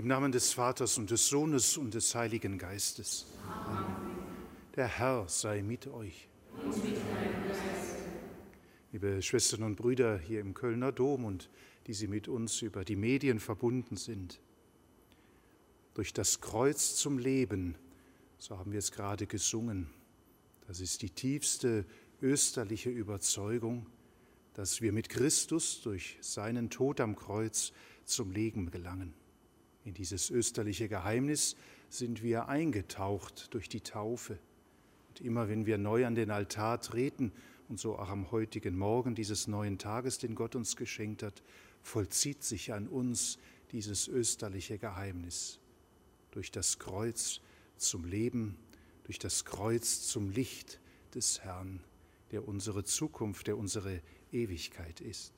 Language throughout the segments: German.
Im Namen des Vaters und des Sohnes und des Heiligen Geistes. Amen. Der Herr sei mit euch. Und mit. Liebe Schwestern und Brüder hier im Kölner Dom und die Sie mit uns über die Medien verbunden sind. Durch das Kreuz zum Leben, so haben wir es gerade gesungen, das ist die tiefste österliche Überzeugung, dass wir mit Christus durch seinen Tod am Kreuz zum Leben gelangen. In dieses österliche Geheimnis sind wir eingetaucht durch die Taufe. Und immer wenn wir neu an den Altar treten, und so auch am heutigen Morgen dieses neuen Tages, den Gott uns geschenkt hat, vollzieht sich an uns dieses österliche Geheimnis. Durch das Kreuz zum Leben, durch das Kreuz zum Licht des Herrn, der unsere Zukunft, der unsere Ewigkeit ist.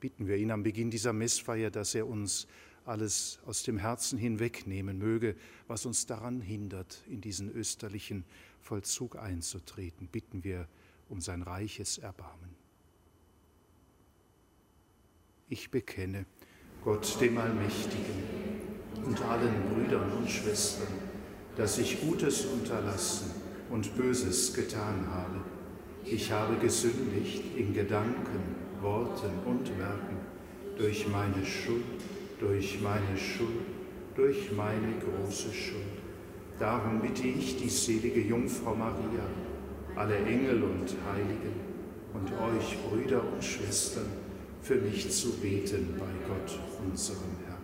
Bitten wir ihn am Beginn dieser Messfeier, dass er uns alles aus dem Herzen hinwegnehmen möge, was uns daran hindert, in diesen österlichen Vollzug einzutreten. Bitten wir um sein reiches Erbarmen. Ich bekenne Gott dem Allmächtigen und allen Brüdern und Schwestern, dass ich Gutes unterlassen und Böses getan habe. Ich habe gesündigt in Gedanken, Worten und Werken durch meine Schuld durch meine Schuld, durch meine große Schuld. Darum bitte ich die selige Jungfrau Maria, alle Engel und Heiligen und euch, Brüder und Schwestern, für mich zu beten bei Gott, unserem Herrn.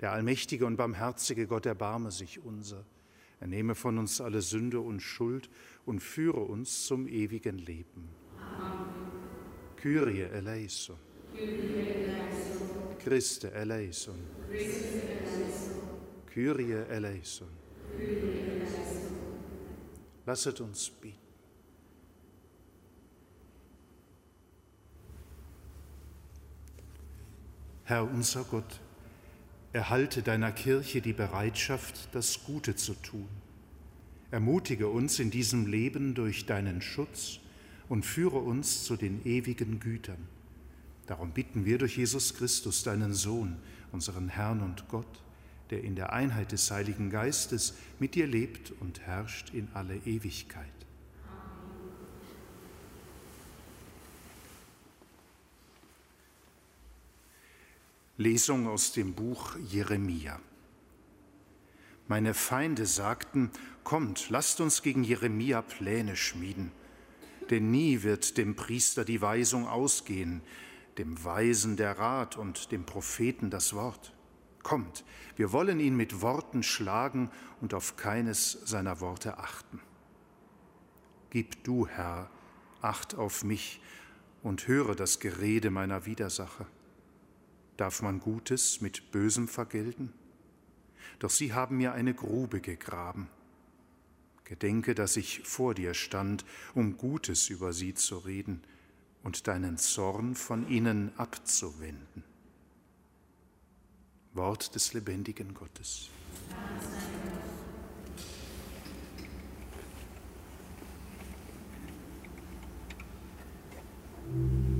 Der allmächtige und barmherzige Gott erbarme sich unser. Er nehme von uns alle Sünde und Schuld und führe uns zum ewigen Leben. Amen. Kyrie eleison. Kyrie eleison. Christe eleison. Kyrie eleison. Lasset uns beten. Herr unser Gott, erhalte deiner Kirche die Bereitschaft, das Gute zu tun. Ermutige uns in diesem Leben durch deinen Schutz und führe uns zu den ewigen Gütern Darum bitten wir durch Jesus Christus, deinen Sohn, unseren Herrn und Gott, der in der Einheit des Heiligen Geistes mit dir lebt und herrscht in alle Ewigkeit. Lesung aus dem Buch Jeremia. Meine Feinde sagten, kommt, lasst uns gegen Jeremia Pläne schmieden, denn nie wird dem Priester die Weisung ausgehen, dem Weisen der Rat und dem Propheten das Wort. Kommt, wir wollen ihn mit Worten schlagen und auf keines seiner Worte achten. Gib du, Herr, Acht auf mich und höre das Gerede meiner Widersacher. Darf man Gutes mit Bösem vergelten? Doch sie haben mir eine Grube gegraben. Gedenke, dass ich vor dir stand, um Gutes über sie zu reden und deinen Zorn von ihnen abzuwenden. Wort des lebendigen Gottes. Amen.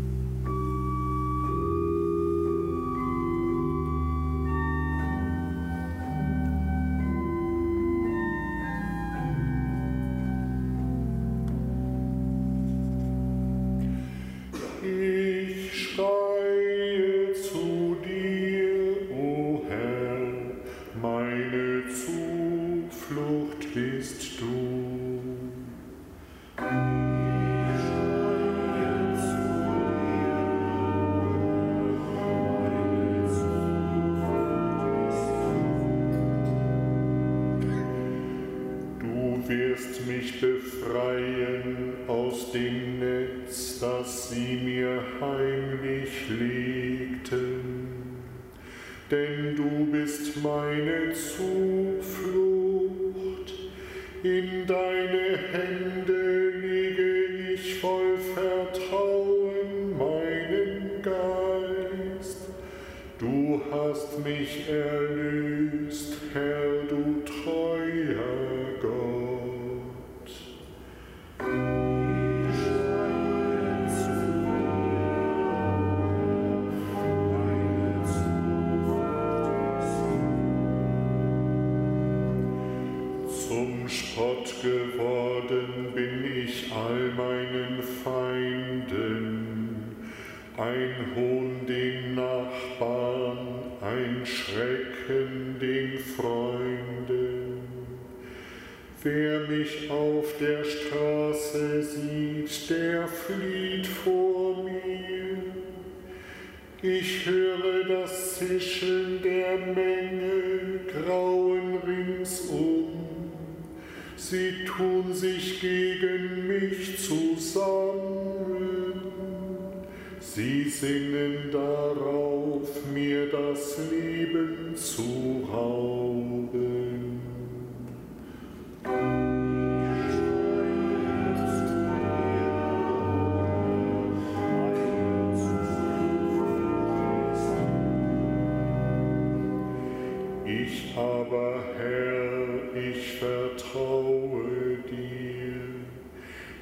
Ich aber, Herr, ich vertraue dir.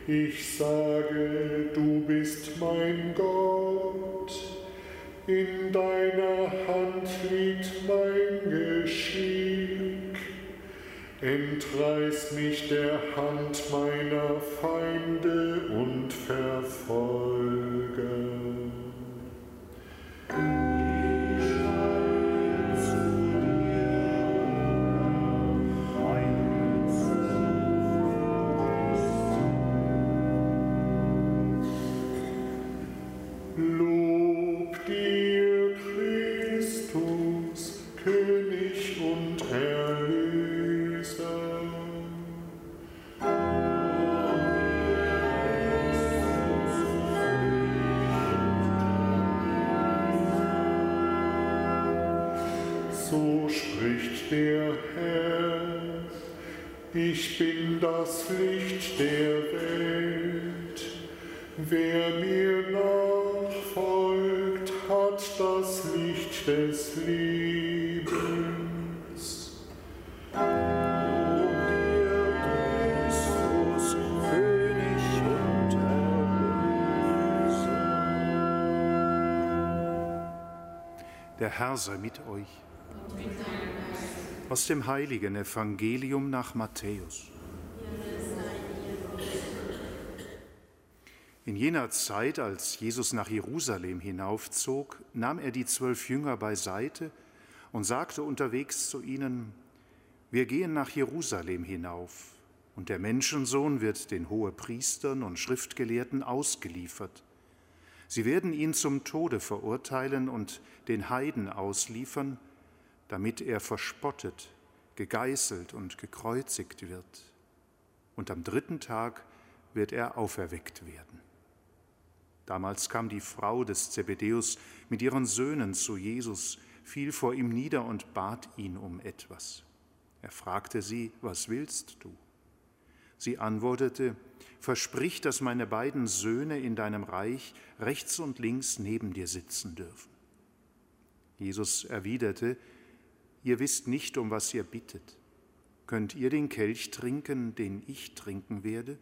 Ich sage, du bist mein Gott. In deiner Hand liegt mein Geschick. Entreiß mich der Hand meiner Feinde und Verfolger. Der Herr sei mit euch. Aus dem heiligen Evangelium nach Matthäus. In jener Zeit, als Jesus nach Jerusalem hinaufzog, nahm er die zwölf Jünger beiseite und sagte unterwegs zu ihnen, wir gehen nach Jerusalem hinauf, und der Menschensohn wird den Hohepriestern und Schriftgelehrten ausgeliefert. Sie werden ihn zum Tode verurteilen und den Heiden ausliefern, damit er verspottet, gegeißelt und gekreuzigt wird. Und am dritten Tag wird er auferweckt werden. Damals kam die Frau des Zebedäus mit ihren Söhnen zu Jesus, fiel vor ihm nieder und bat ihn um etwas. Er fragte sie, was willst du? Sie antwortete, versprich, dass meine beiden Söhne in deinem Reich rechts und links neben dir sitzen dürfen. Jesus erwiderte, ihr wisst nicht, um was ihr bittet. Könnt ihr den Kelch trinken, den ich trinken werde?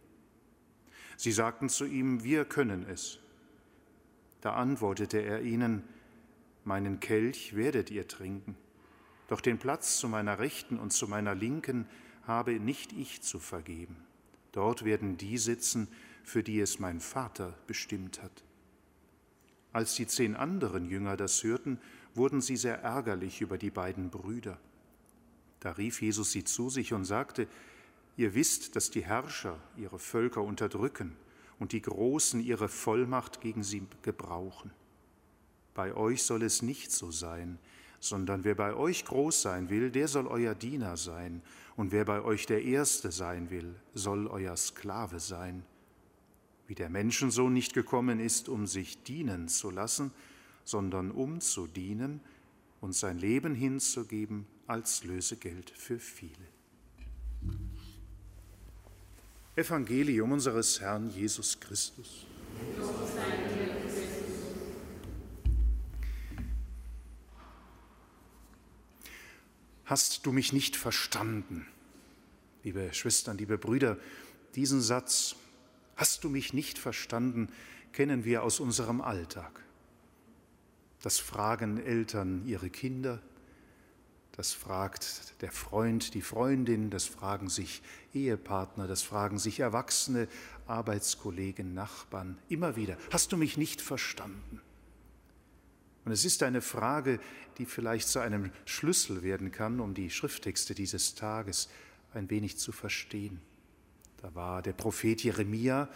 Sie sagten zu ihm, wir können es. Da antwortete er ihnen, meinen Kelch werdet ihr trinken, doch den Platz zu meiner Rechten und zu meiner Linken habe nicht ich zu vergeben. Dort werden die sitzen, für die es mein Vater bestimmt hat. Als die zehn anderen Jünger das hörten, wurden sie sehr ärgerlich über die beiden Brüder. Da rief Jesus sie zu sich und sagte, Ihr wisst, dass die Herrscher ihre Völker unterdrücken und die Großen ihre Vollmacht gegen sie gebrauchen. Bei euch soll es nicht so sein, sondern wer bei euch groß sein will, der soll euer Diener sein, und wer bei euch der Erste sein will, soll euer Sklave sein. Wie der Menschensohn nicht gekommen ist, um sich dienen zu lassen, sondern um zu dienen und sein Leben hinzugeben als Lösegeld für viele. Evangelium unseres Herrn Jesus Christus. Hast du mich nicht verstanden? Liebe Schwestern, liebe Brüder, diesen Satz, hast du mich nicht verstanden, kennen wir aus unserem Alltag. Das fragen Eltern ihre Kinder, das fragt der Freund, die Freundin, das fragen sich Ehepartner, das fragen sich Erwachsene, Arbeitskollegen, Nachbarn, immer wieder. Hast du mich nicht verstanden? Und es ist eine Frage, die vielleicht zu einem Schlüssel werden kann, um die Schrifttexte dieses Tages ein wenig zu verstehen. Da war der Prophet Jeremia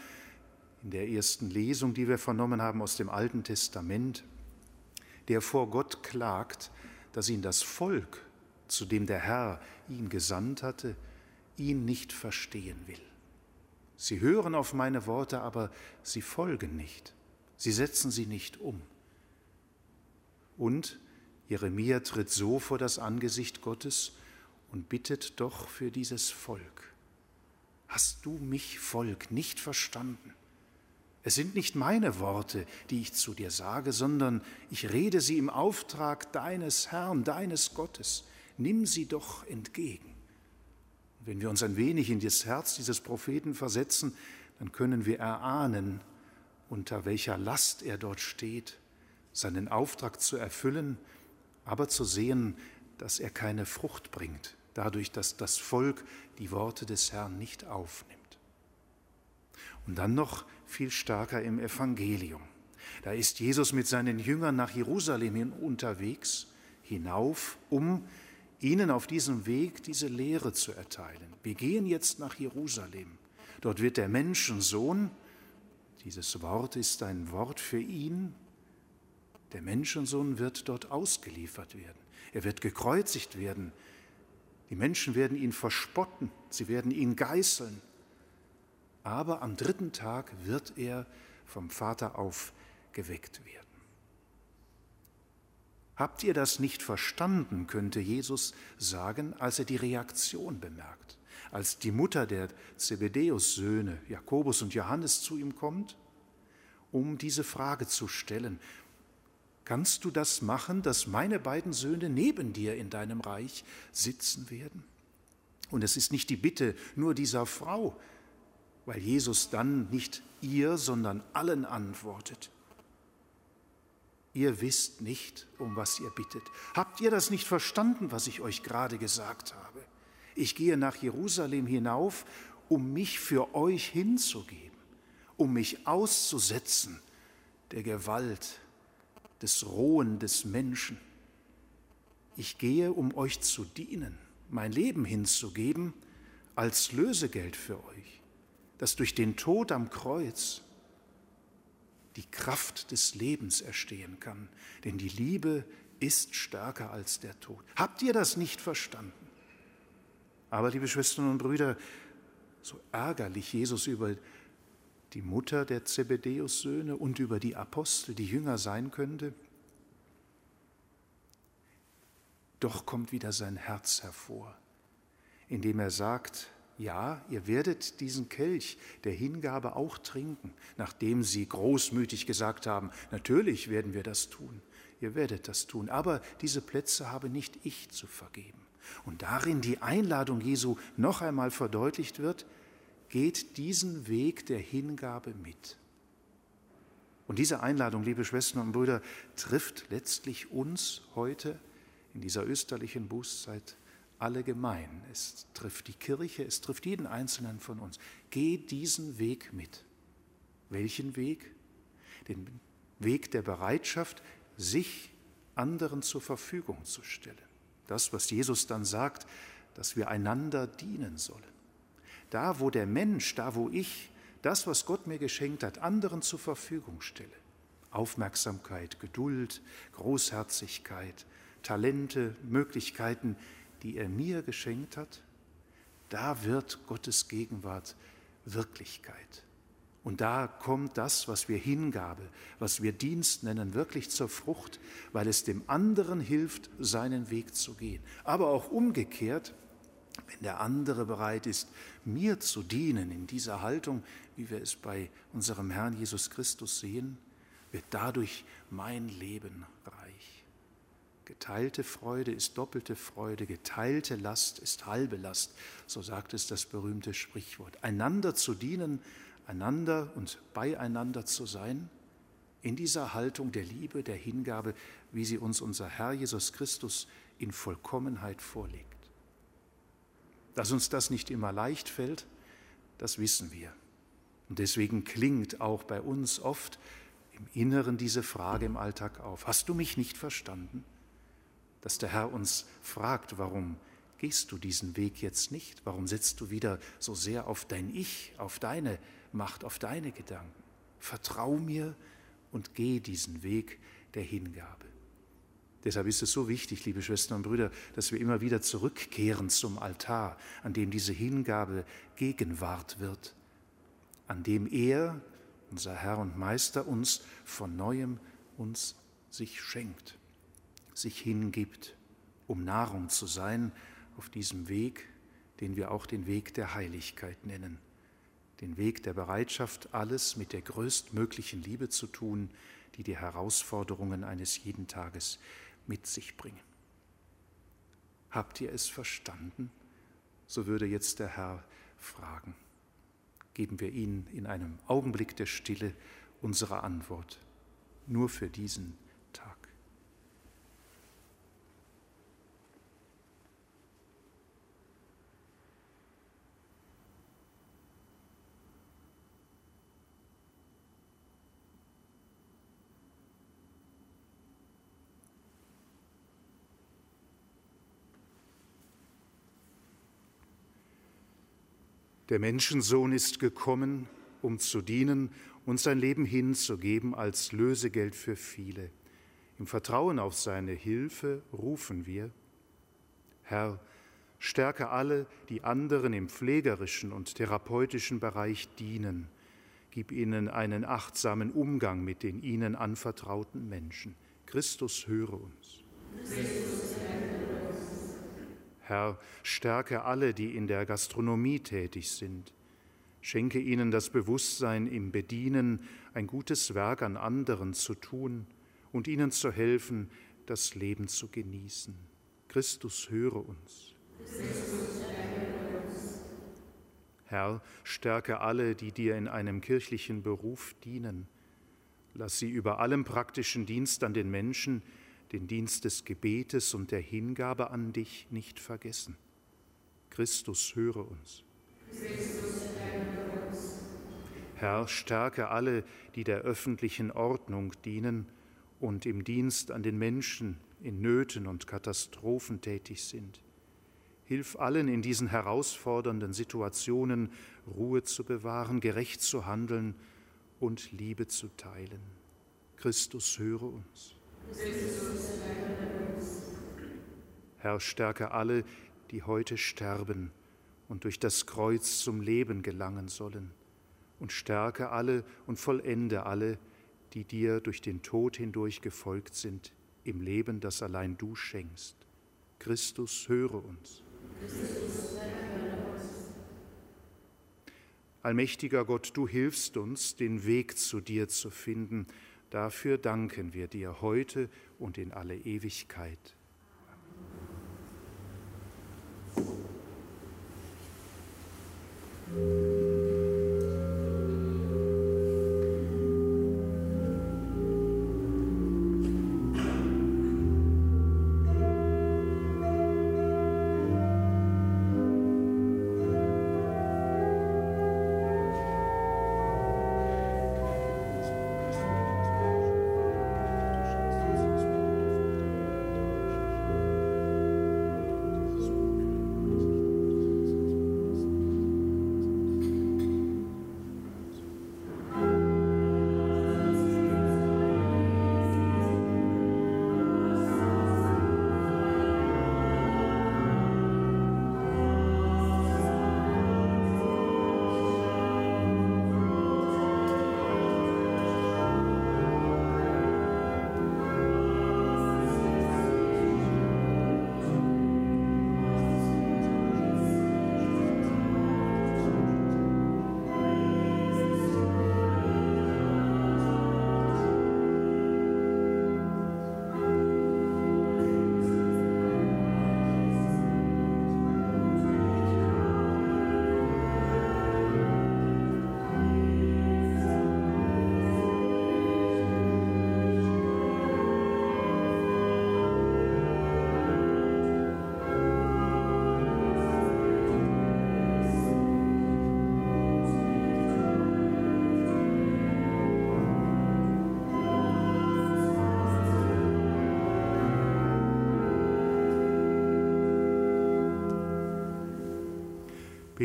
in der ersten Lesung, die wir vernommen haben aus dem Alten Testament, der vor Gott klagt, dass ihn das Volk, zu dem der Herr ihn gesandt hatte, ihn nicht verstehen will. Sie hören auf meine Worte, aber sie folgen nicht. Sie setzen sie nicht um. Und Jeremia tritt so vor das Angesicht Gottes und bittet doch für dieses Volk. Hast du mich, Volk, nicht verstanden? Es sind nicht meine Worte, die ich zu dir sage, sondern ich rede sie im Auftrag deines Herrn, deines Gottes. Nimm sie doch entgegen. Wenn wir uns ein wenig in das Herz dieses Propheten versetzen, dann können wir erahnen, unter welcher Last er dort steht, seinen Auftrag zu erfüllen, aber zu sehen, dass er keine Frucht bringt, dadurch, dass das Volk die Worte des Herrn nicht aufnimmt. Und dann noch viel stärker im Evangelium. Da ist Jesus mit seinen Jüngern nach Jerusalem unterwegs, hinauf, um ihnen auf diesem Weg diese Lehre zu erteilen. Wir gehen jetzt nach Jerusalem. Dort wird der Menschensohn, dieses Wort ist ein Wort für ihn, der Menschensohn wird dort ausgeliefert werden. Er wird gekreuzigt werden. Die Menschen werden ihn verspotten, sie werden ihn geißeln. Aber am dritten Tag wird er vom Vater aufgeweckt werden. Habt ihr das nicht verstanden, könnte Jesus sagen, als er die Reaktion bemerkt, als die Mutter der Zebedäus-Söhne, Jakobus und Johannes, zu ihm kommt, um diese Frage zu stellen. Kannst du das machen, dass meine beiden Söhne neben dir in deinem Reich sitzen werden? Und es ist nicht die Bitte nur dieser Frau, weil Jesus dann nicht ihr, sondern allen antwortet. Ihr wisst nicht, um was ihr bittet. Habt ihr das nicht verstanden, was ich euch gerade gesagt habe? Ich gehe nach Jerusalem hinauf, um mich für euch hinzugeben, um mich auszusetzen der Gewalt, des Rohen des Menschen. Ich gehe, um euch zu dienen, mein Leben hinzugeben als Lösegeld für euch, das durch den Tod am Kreuz die Kraft des Lebens erstehen kann. Denn die Liebe ist stärker als der Tod. Habt ihr das nicht verstanden? Aber, liebe Schwestern und Brüder, so ärgerlich Jesus über die Mutter der Zebedäus-Söhne und über die Apostel, die Jünger sein könnte, doch kommt wieder sein Herz hervor, indem er sagt, ja, ihr werdet diesen Kelch der Hingabe auch trinken, nachdem sie großmütig gesagt haben, natürlich werden wir das tun, ihr werdet das tun, aber diese Plätze habe nicht ich zu vergeben. Und darin die Einladung Jesu noch einmal verdeutlicht wird, geht diesen Weg der Hingabe mit. Und diese Einladung, liebe Schwestern und Brüder, trifft letztlich uns heute in dieser österlichen Bußzeit alle gemein. Es trifft die Kirche, es trifft jeden Einzelnen von uns. Geh diesen Weg mit. Welchen Weg? Den Weg der Bereitschaft, sich anderen zur Verfügung zu stellen. Das, was Jesus dann sagt, dass wir einander dienen sollen. Da, wo der Mensch, da, wo ich das, was Gott mir geschenkt hat, anderen zur Verfügung stelle. Aufmerksamkeit, Geduld, Großherzigkeit, Talente, Möglichkeiten, die er mir geschenkt hat, da wird Gottes Gegenwart Wirklichkeit. Und da kommt das, was wir Hingabe, was wir Dienst nennen, wirklich zur Frucht, weil es dem anderen hilft, seinen Weg zu gehen. Aber auch umgekehrt, wenn der andere bereit ist, mir zu dienen in dieser Haltung, wie wir es bei unserem Herrn Jesus Christus sehen, wird dadurch mein Leben reich. Geteilte Freude ist doppelte Freude, geteilte Last ist halbe Last, so sagt es das berühmte Sprichwort. Einander zu dienen, einander und beieinander zu sein, in dieser Haltung der Liebe, der Hingabe, wie sie uns unser Herr Jesus Christus in Vollkommenheit vorlegt. Dass uns das nicht immer leicht fällt, das wissen wir. Und deswegen klingt auch bei uns oft im Inneren diese Frage im Alltag auf. Hast du mich nicht verstanden? Dass der Herr uns fragt, warum gehst du diesen Weg jetzt nicht? Warum setzt du wieder so sehr auf dein Ich, auf deine Macht, auf deine Gedanken? Vertrau mir und geh diesen Weg der Hingabe. Deshalb ist es so wichtig, liebe Schwestern und Brüder, dass wir immer wieder zurückkehren zum Altar, an dem diese Hingabe Gegenwart wird, an dem er, unser Herr und Meister, uns von neuem uns sich schenkt, sich hingibt, um Nahrung zu sein auf diesem Weg, den wir auch den Weg der Heiligkeit nennen, den Weg der Bereitschaft, alles mit der größtmöglichen Liebe zu tun, die die Herausforderungen eines jeden Tages mit sich bringen. Habt ihr es verstanden? So würde jetzt der Herr fragen. Geben wir ihn in einem Augenblick der Stille unsere Antwort, nur für diesen Der Menschensohn ist gekommen, um zu dienen und sein Leben hinzugeben als Lösegeld für viele. Im Vertrauen auf seine Hilfe rufen wir, Herr, stärke alle, die anderen im pflegerischen und therapeutischen Bereich dienen. Gib ihnen einen achtsamen Umgang mit den ihnen anvertrauten Menschen. Christus höre uns. Christus, Herr, stärke alle, die in der Gastronomie tätig sind. Schenke ihnen das Bewusstsein im Bedienen, ein gutes Werk an anderen zu tun und ihnen zu helfen, das Leben zu genießen. Christus, höre uns. Herr, stärke alle, die dir in einem kirchlichen Beruf dienen. Lass sie über allem praktischen Dienst an den Menschen den Dienst des Gebetes und der Hingabe an dich nicht vergessen. Christus, höre uns. Herr, stärke alle, die der öffentlichen Ordnung dienen und im Dienst an den Menschen in Nöten und Katastrophen tätig sind. Hilf allen in diesen herausfordernden Situationen Ruhe zu bewahren, gerecht zu handeln und Liebe zu teilen. Christus, höre uns. Herr, stärke alle, die heute sterben und durch das Kreuz zum Leben gelangen sollen. Und stärke alle und vollende alle, die dir durch den Tod hindurch gefolgt sind, im Leben, das allein du schenkst. Christus, höre uns. Allmächtiger Gott, du hilfst uns, den Weg zu dir zu finden Dafür danken wir dir heute und in alle Ewigkeit. Amen.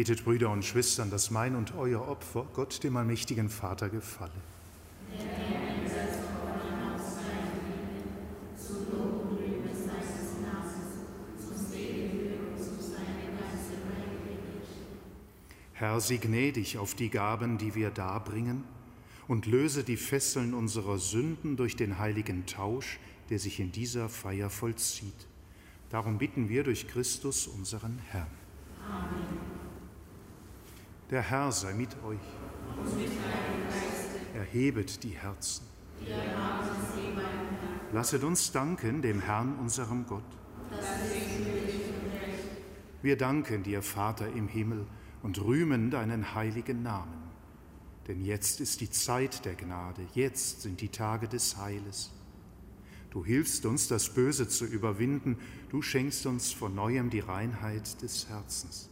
Betet, Brüder und Schwestern, dass mein und euer Opfer Gott, dem allmächtigen Vater, gefalle. Herr, sieh gnädig auf die Gaben, die wir darbringen, und löse die Fesseln unserer Sünden durch den heiligen Tausch, der sich in dieser Feier vollzieht. Darum bitten wir durch Christus, unseren Herrn. Amen. Der Herr sei mit euch. Erhebet die Herzen. Lasset uns danken dem Herrn, unserem Gott. Wir danken dir, Vater im Himmel, und rühmen deinen heiligen Namen. Denn jetzt ist die Zeit der Gnade, jetzt sind die Tage des Heiles. Du hilfst uns, das Böse zu überwinden, du schenkst uns von neuem die Reinheit des Herzens.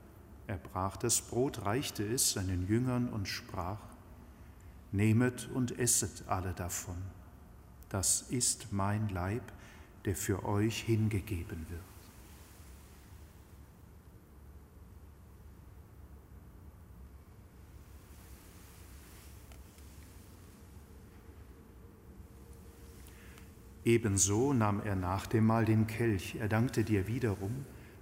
er brach das Brot, reichte es seinen Jüngern und sprach, Nehmet und esset alle davon. Das ist mein Leib, der für euch hingegeben wird. Ebenso nahm er nach dem Mahl den Kelch, er dankte dir wiederum,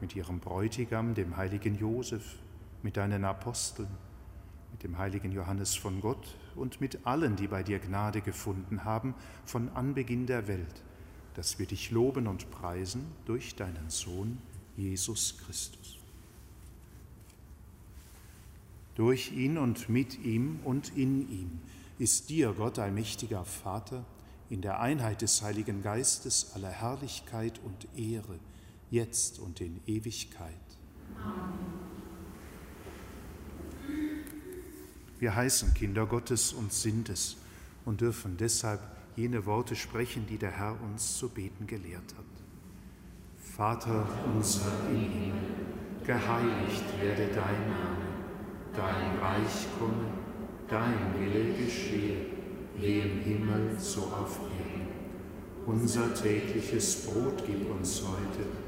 mit ihrem Bräutigam, dem heiligen Josef, mit deinen Aposteln, mit dem heiligen Johannes von Gott und mit allen, die bei dir Gnade gefunden haben von Anbeginn der Welt, dass wir dich loben und preisen durch deinen Sohn Jesus Christus. Durch ihn und mit ihm und in ihm ist dir, Gott allmächtiger Vater, in der Einheit des Heiligen Geistes aller Herrlichkeit und Ehre, jetzt und in Ewigkeit. Amen. Wir heißen Kinder Gottes und sind es und dürfen deshalb jene Worte sprechen, die der Herr uns zu beten gelehrt hat. Vater unser im Himmel, geheiligt werde dein Name dein Reich komme, dein Wille geschehe, wie im Himmel so auf Erden. Unser tägliches Brot gib uns heute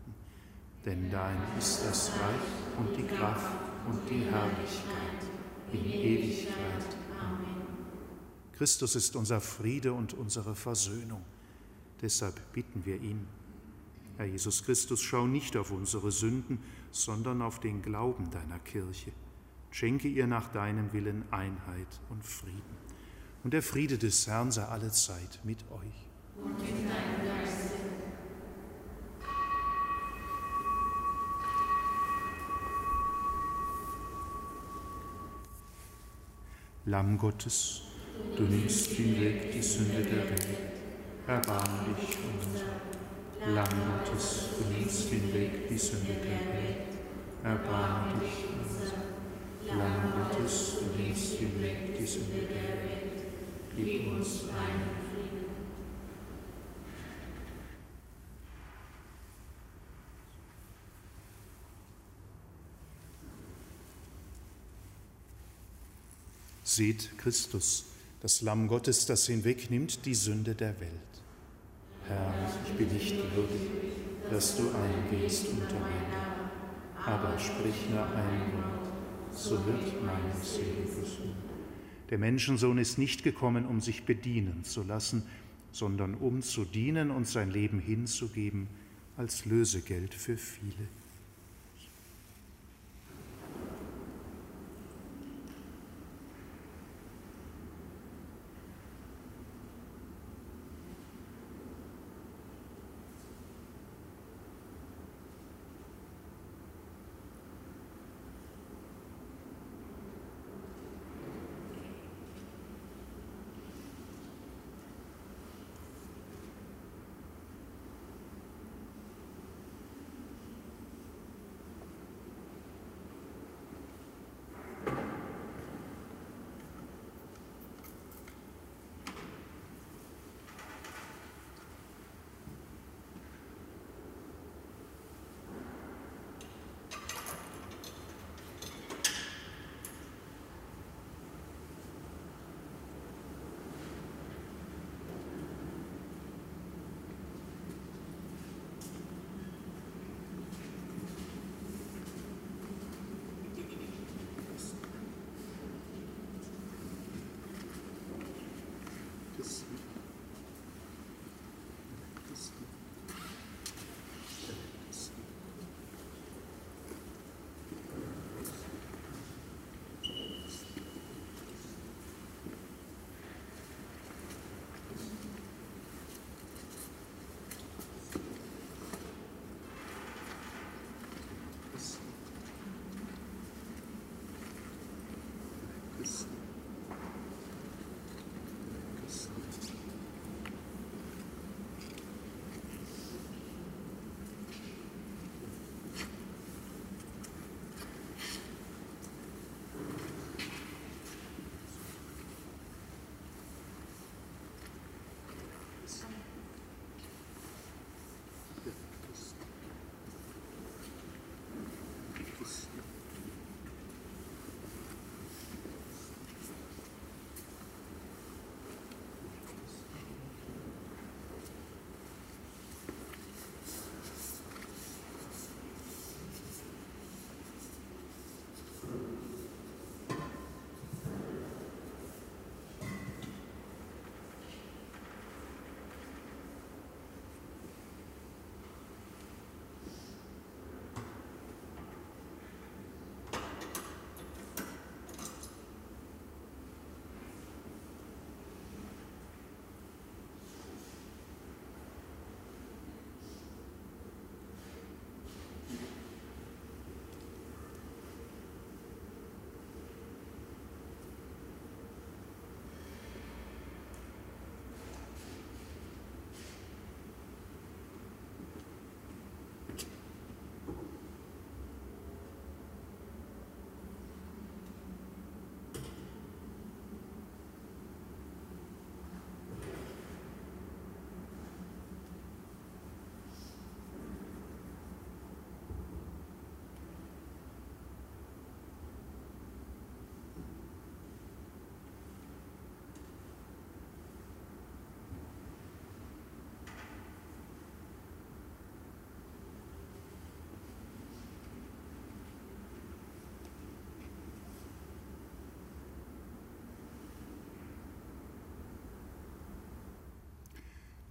Denn dein ist das Reich und die Kraft und die Herrlichkeit in Ewigkeit. Amen. Christus ist unser Friede und unsere Versöhnung. Deshalb bitten wir ihn. Herr Jesus Christus, schau nicht auf unsere Sünden, sondern auf den Glauben deiner Kirche Schenke ihr nach deinem Willen Einheit und Frieden. Und der Friede des Herrn sei alle Zeit mit euch. Und mit deinem Geiste. Lamm Gottes, du nimmst hinweg die Sünde der Welt, erbarme dich unser. Lamm Gottes, du nimmst hinweg die Sünde der Welt, erbarme dich unser. Lamm Gottes, du nimmst hinweg die Sünde der Welt, gib uns deinen Seht Christus, das Lamm Gottes, das hinwegnimmt die Sünde der Welt. Herr, ich bin nicht würdig, dass du eingehst unter mir, aber sprich nur ein Wort so wird meine Seele gesund. Der Menschensohn ist nicht gekommen, um sich bedienen zu lassen, sondern um zu dienen und sein Leben hinzugeben als Lösegeld für viele.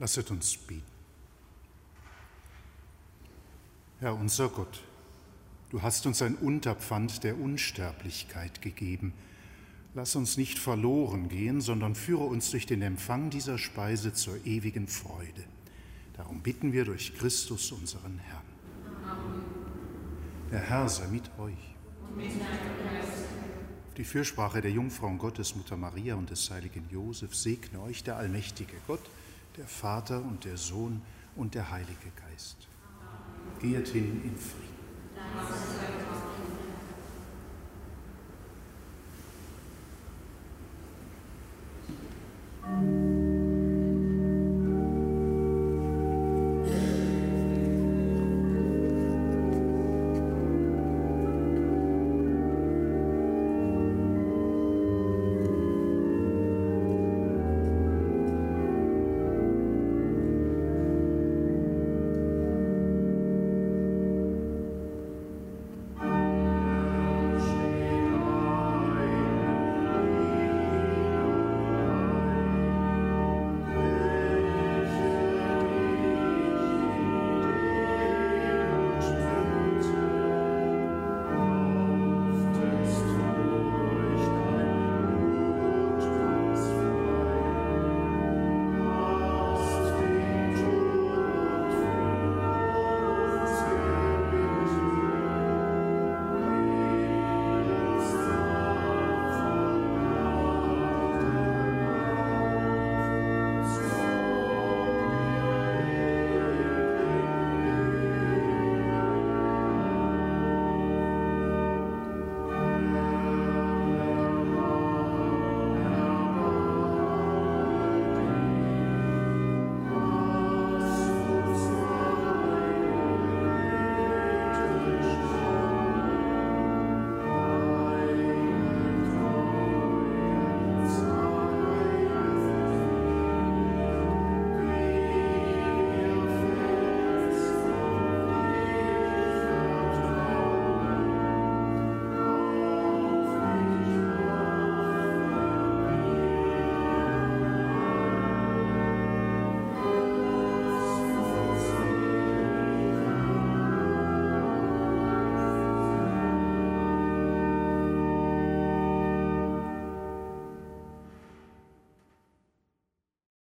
Lasset uns beten. Herr unser Gott, du hast uns ein Unterpfand der Unsterblichkeit gegeben. Lass uns nicht verloren gehen, sondern führe uns durch den Empfang dieser Speise zur ewigen Freude. Darum bitten wir durch Christus, unseren Herrn. Amen. Der Herr sei mit euch. Und mit Auf die Fürsprache der Jungfrau Gottes, Mutter Maria und des heiligen Josef segne euch der allmächtige Gott, der Vater und der Sohn und der Heilige Geist. Geht hin in Frieden.